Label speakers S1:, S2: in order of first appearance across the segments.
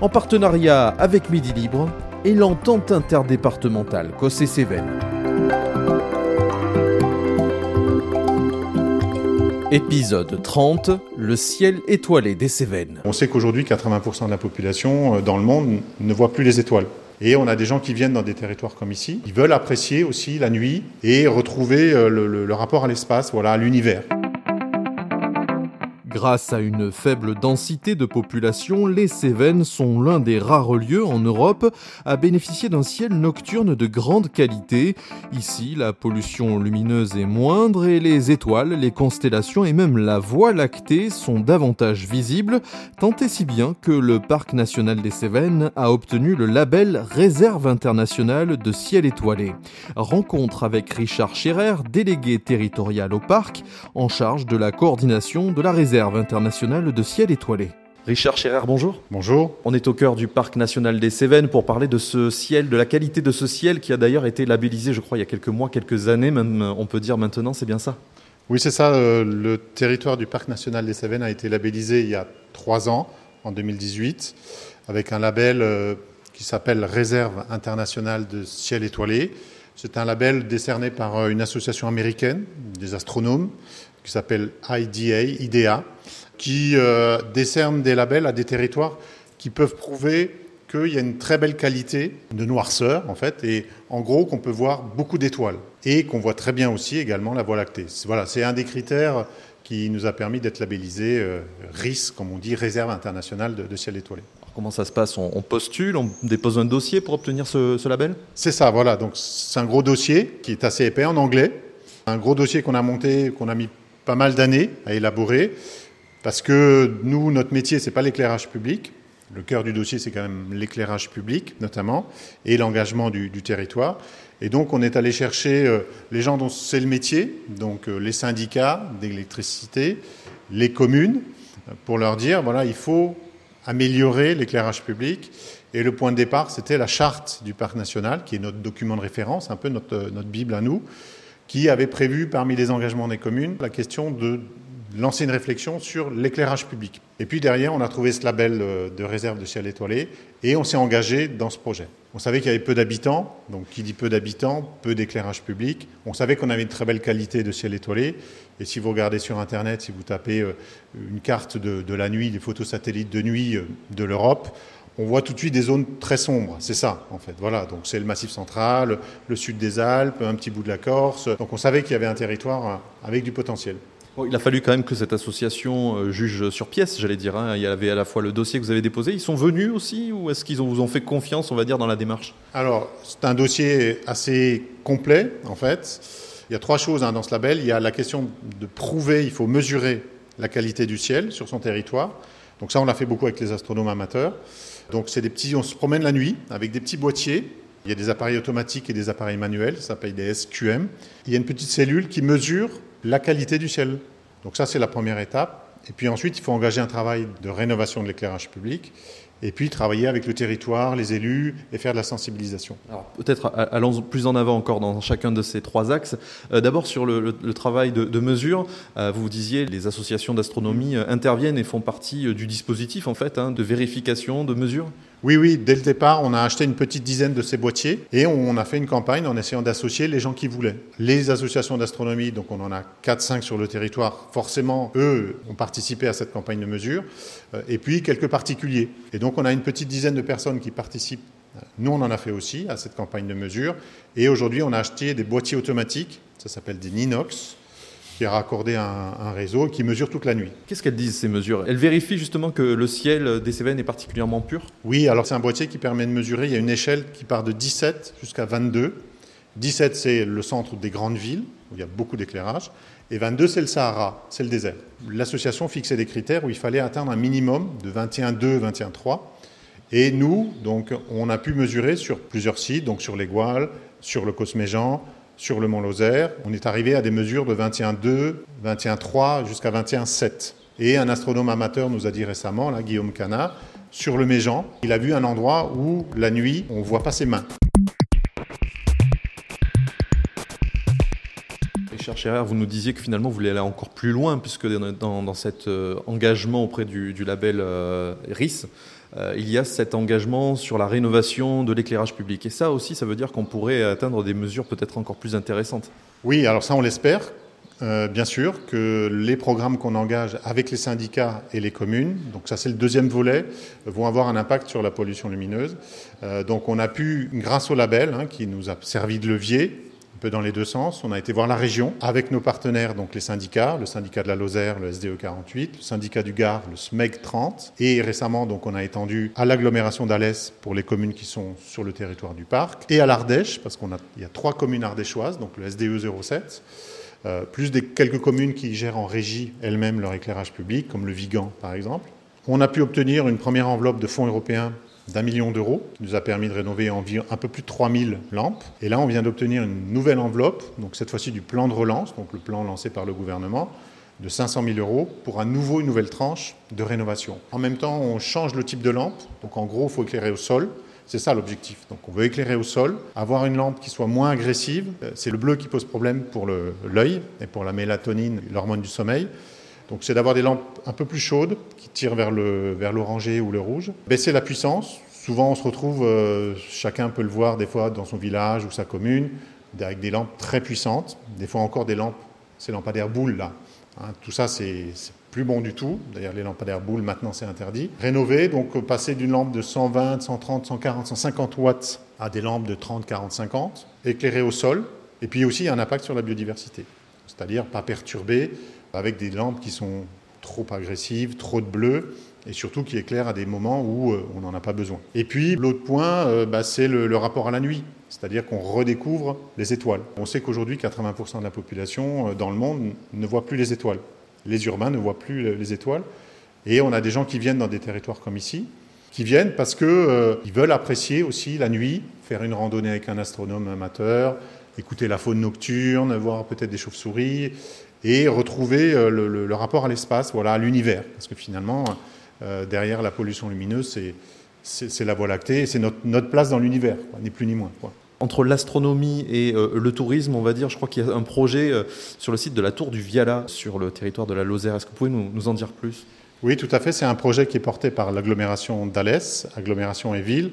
S1: en partenariat avec Midi Libre et l'entente interdépartementale Cossé-Cévennes. Épisode 30, le ciel étoilé des Cévennes.
S2: On sait qu'aujourd'hui, 80% de la population euh, dans le monde ne voit plus les étoiles. Et on a des gens qui viennent dans des territoires comme ici, ils veulent apprécier aussi la nuit et retrouver euh, le, le rapport à l'espace, voilà, à l'univers.
S1: Grâce à une faible densité de population, les Cévennes sont l'un des rares lieux en Europe à bénéficier d'un ciel nocturne de grande qualité. Ici, la pollution lumineuse est moindre et les étoiles, les constellations et même la Voie lactée sont davantage visibles, tant et si bien que le Parc national des Cévennes a obtenu le label Réserve internationale de ciel étoilé. Rencontre avec Richard Scherer, délégué territorial au parc, en charge de la coordination de la réserve internationale de ciel étoilé. Richard Scherer, bonjour.
S2: Bonjour.
S1: On est au cœur du parc national des Cévennes pour parler de ce ciel, de la qualité de ce ciel qui a d'ailleurs été labellisé, je crois, il y a quelques mois, quelques années, même on peut dire maintenant, c'est bien ça?
S2: Oui, c'est ça. Euh, le territoire du parc national des Cévennes a été labellisé il y a trois ans, en 2018, avec un label euh, qui s'appelle Réserve internationale de ciel étoilé. C'est un label décerné par euh, une association américaine des astronomes qui s'appelle IDA, IDEA, qui euh, décerne des labels à des territoires qui peuvent prouver qu'il y a une très belle qualité de noirceur, en fait, et en gros qu'on peut voir beaucoup d'étoiles, et qu'on voit très bien aussi également la Voie lactée. Voilà, c'est un des critères qui nous a permis d'être labellisé euh, RIS, comme on dit, Réserve internationale de, ciel étoilé.
S1: Comment ça se passe on, postule, on dépose un dossier pour obtenir ce, label
S2: C'est ça, voilà. Donc c'est un gros dossier qui est assez épais en anglais. Un gros dossier qu'on a monté, qu'on a mis pas mal d'années à élaborer, parce que nous, notre métier, c'est pas l'éclairage public. Le cœur du dossier, c'est quand même l'éclairage public, notamment, et l'engagement du, territoire. Et donc, on est allé chercher euh, les gens dont c'est le métier, donc euh, les syndicats d'électricité, les communes, pour leur dire, voilà, il faut améliorer l'éclairage public. Et le point de départ, c'était la charte du parc national, qui est notre document de référence, un peu notre, notre Bible à nous, qui avait prévu parmi les engagements des communes la question de lancer une réflexion sur l'éclairage public. Et puis derrière, on a trouvé ce label euh, de réserve de ciel étoilé et on s'est engagé dans ce projet. On savait qu'il y avait peu d'habitants, donc qui dit peu d'habitants, peu d'éclairage public. On savait qu'on avait une très belle qualité de ciel étoilé. Et si vous regardez sur Internet, si vous tapez euh, une carte de, la nuit, des photos satellites de nuit euh, de l'Europe, on voit tout de suite des zones très sombres. C'est ça, en fait. Voilà, donc c'est le Massif central, le sud des Alpes, un petit bout de la Corse. Donc on savait qu'il y avait un territoire avec du potentiel.
S1: Il a fallu quand même que cette association euh, juge sur pièce, j'allais dire. Hein. Il y avait à la fois le dossier que vous avez déposé. Ils sont venus aussi ou est-ce qu'ils vous ont fait confiance, on va dire, dans la démarche?
S2: Alors, c'est un dossier assez complet, en fait. Il y a trois choses hein, dans ce label. Il y a la question de prouver, il faut mesurer la qualité du ciel sur son territoire. Donc ça, on l'a fait beaucoup avec les astronomes amateurs. Donc c'est des petits, on se promène la nuit avec des petits boîtiers. Il y a des appareils automatiques et des appareils manuels, ça s'appelle des SQM. Il y a une petite cellule qui mesure la qualité du ciel. Donc ça c'est la première étape. Et puis ensuite, il faut engager un travail de rénovation de l'éclairage public et puis travailler avec le territoire, les élus et faire de la sensibilisation.
S1: Alors peut-être allons plus en avant encore dans chacun de ces trois axes. Euh, d'abord sur le, travail de, mesure, euh, vous disiez les associations d'astronomie euh, interviennent et font partie du dispositif en fait hein, de vérification, de mesure.
S2: Oui, oui, dès le départ, on a acheté une petite dizaine de ces boîtiers et on a fait une campagne en essayant d'associer les gens qui voulaient. Les associations d'astronomie, donc on en a 4-5 sur le territoire, forcément, eux ont participé à cette campagne de mesure, et puis quelques particuliers. Et donc on a une petite dizaine de personnes qui participent. Nous, on en a fait aussi à cette campagne de mesure. Et aujourd'hui, on a acheté des boîtiers automatiques, ça s'appelle des Ninox, qui est raccordé à un, réseau qui mesure toute la nuit.
S1: Qu'est-ce qu'elles disent ces mesures? Elles vérifient justement que le ciel des Cévennes est particulièrement pur?
S2: Oui, alors c'est un boîtier qui permet de mesurer. Il y a une échelle qui part de 17 jusqu'à 22. 17, c'est le centre des grandes villes, où il y a beaucoup d'éclairage. Et 22, c'est le Sahara, c'est le désert. L'association fixait des critères où il fallait atteindre un minimum de 21,2, 21,3. Et nous, donc, on a pu mesurer sur plusieurs sites, donc sur les sur le Cosméjean, sur le Mont Lozère. On est arrivé à des mesures de 21,2, 21,3 jusqu'à 21,7. Et un astronome amateur nous a dit récemment, là, Guillaume Cana, sur le Méjean, il a vu un endroit où la nuit, on ne voit pas ses mains.
S1: Vous nous disiez que finalement vous voulez aller encore plus loin, puisque dans, cet euh, engagement auprès du, label euh, RIS, euh, il y a cet engagement sur la rénovation de l'éclairage public. Et ça aussi, ça veut dire qu'on pourrait atteindre des mesures peut-être encore plus intéressantes.
S2: Oui, alors ça, on l'espère. Bien sûr que les programmes qu'on engage avec les syndicats et les communes, donc ça c'est le deuxième volet, vont avoir un impact sur la pollution lumineuse. Donc on a pu, grâce au label hein, qui nous a servi de levier, un peu dans les deux sens. On a été voir la région avec nos partenaires, donc les syndicats, le syndicat de la Lozère, le SDE 48, le syndicat du Gard, le SMEG 30, et récemment, donc, on a étendu à l'agglomération d'Alès pour les communes qui sont sur le territoire du parc, et à l'Ardèche, parce qu'il y a trois communes ardéchoises, donc le SDE 07. Euh, plus des quelques communes qui gèrent en régie elles-mêmes leur éclairage public, comme le Vigan par exemple. On a pu obtenir une première enveloppe de fonds européens d'un million d'euros, qui nous a permis de rénover environ un peu plus de 3000 lampes. Et là, on vient d'obtenir une nouvelle enveloppe, donc cette fois-ci du plan de relance, donc le plan lancé par le gouvernement, de 500 000 euros pour nouveau, une nouvelle tranche de rénovation. En même temps, on change le type de lampe, donc en gros, il faut éclairer au sol. C'est ça l'objectif. Donc on veut éclairer au sol, avoir une lampe qui soit moins agressive. C'est le bleu qui pose problème pour l'œil et pour la mélatonine, l'hormone du sommeil. Donc c'est d'avoir des lampes un peu plus chaudes qui tirent vers le vers l'orangé ou le rouge. Baisser la puissance. Souvent on se retrouve, euh, chacun peut le voir des fois dans son village ou sa commune, avec des lampes très puissantes. Des fois encore des lampes, ces lampadaires boules là. Hein, tout ça c'est plus bon du tout. D'ailleurs les lampadaires boules maintenant c'est interdit. Rénover, donc passer d'une lampe de 120, 130, 140, 150 watts à des lampes de 30, 40, 50. Éclairer au sol. Et puis aussi un impact sur la biodiversité. C'est-à-dire pas perturber avec des lampes qui sont trop agressives, trop de bleu, et surtout qui éclairent à des moments où euh, on n'en a pas besoin. Et puis l'autre point, euh, bah, c'est le, rapport à la nuit, c'est-à-dire qu'on redécouvre les étoiles. On sait qu'aujourd'hui, 80% de la population euh, dans le monde ne voit plus les étoiles. Les urbains ne voient plus les étoiles. Et on a des gens qui viennent dans des territoires comme ici, qui viennent parce qu'ils veulent apprécier aussi la nuit, faire une randonnée avec un astronome amateur, écouter la faune nocturne, voir peut-être des chauves-souris, et retrouver euh, le, rapport à l'espace, voilà, à l'univers. Parce que finalement, euh, derrière la pollution lumineuse, c'est la Voie lactée, c'est notre, notre, place dans l'univers, ni plus ni moins. Quoi.
S1: Entre l'astronomie et euh, le tourisme, on va dire, je crois qu'il y a un projet sur le site de la Tour du Viala, sur le territoire de la Lozère. Est-ce que vous pouvez nous, nous en dire plus?
S2: Oui, tout à fait. C'est un projet qui est porté par l'agglomération d'Alès, agglomération et ville,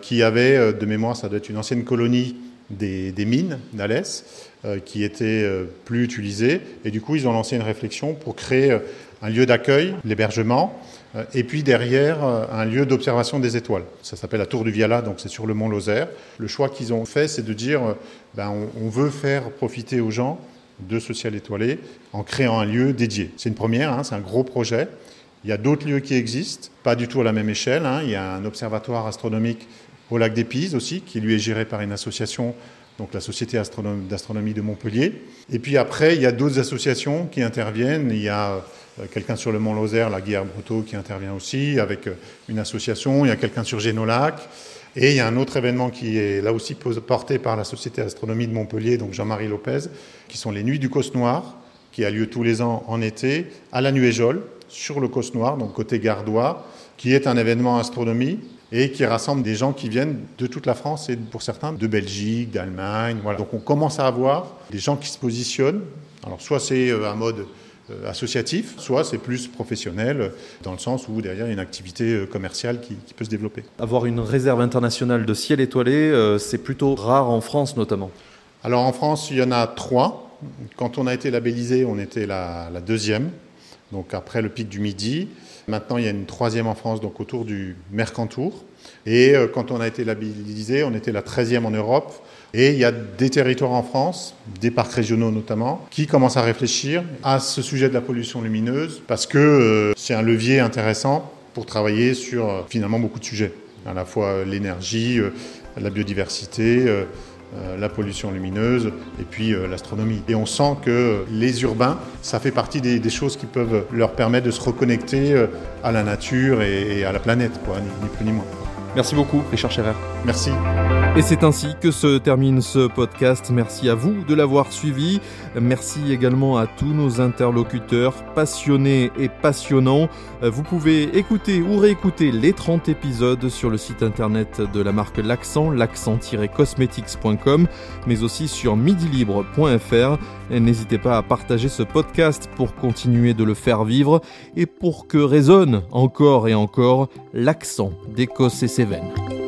S2: qui avait, de mémoire, ça doit être une ancienne colonie des, mines d'Alès, euh, qui étaient euh, plus utilisés. Et du coup, ils ont lancé une réflexion pour créer euh, un lieu d'accueil, l'hébergement, et puis derrière, un lieu d'observation des étoiles. Ça s'appelle la Tour du Viala, donc c'est sur le mont Lozère. Le choix qu'ils ont fait, c'est de dire, ben, on, veut faire profiter aux gens de ce ciel étoilé en créant un lieu dédié. C'est une première, hein, c'est un gros projet. Il y a d'autres lieux qui existent, pas du tout à la même échelle. Hein. Il y a un observatoire astronomique au lac des aussi, qui lui est géré par une association donc la Société d'astronomie de Montpellier. Et puis après, il y a d'autres associations qui interviennent. Il y a euh, quelqu'un sur le Mont Lozère, la Guerre Breteau, qui intervient aussi avec euh, une association. Il y a quelqu'un sur Génolac. Et il y a un autre événement qui est là aussi porté par la Société d'astronomie de Montpellier, donc Jean-Marie Lopez, qui sont les Nuits du Cos Noir, qui a lieu tous les ans en été, à la Nuéjole, sur le Cos Noir, donc côté gardois, qui est un événement astronomie et qui rassemble des gens qui viennent de toute la France et pour certains de Belgique, d'Allemagne. Voilà. Donc on commence à avoir des gens qui se positionnent. Alors soit c'est euh, un mode euh, associatif, soit c'est plus professionnel, euh, dans le sens où derrière il y a une activité commerciale qui, peut se développer.
S1: Avoir une réserve internationale de ciel étoilé, c'est plutôt rare en France notamment.
S2: Alors en France, il y en a trois. Quand on a été labellisé, on était la, la deuxième, donc après le pic du Midi. Maintenant, il y a une troisième en France, donc autour du Mercantour. Et euh, quand on a été labellisé, on était la 13e en Europe. Et il y a des territoires en France, des parcs régionaux notamment, qui commencent à réfléchir à ce sujet de la pollution lumineuse parce que euh, c'est un levier intéressant pour travailler sur euh, finalement beaucoup de sujets, à la fois l'énergie, la biodiversité, la pollution lumineuse et puis euh, l'astronomie. Et on sent que les urbains, ça fait partie des, choses qui peuvent leur permettre de se reconnecter euh, à la nature et, à la planète, quoi, ni plus ni moins.
S1: Merci beaucoup, Richard Scherer.
S2: Merci.
S1: Et c'est ainsi que se termine ce podcast. Merci à vous de l'avoir suivi. Merci également à tous nos interlocuteurs passionnés et passionnants. Vous pouvez écouter ou réécouter les 30 épisodes sur le site internet de la marque L'Accent, l'accent-cosmetics.com, mais aussi sur midilibre.fr. N'hésitez pas à partager ce podcast pour continuer de le faire vivre et pour que résonne encore et encore l'accent d'Écosse et Cévennes.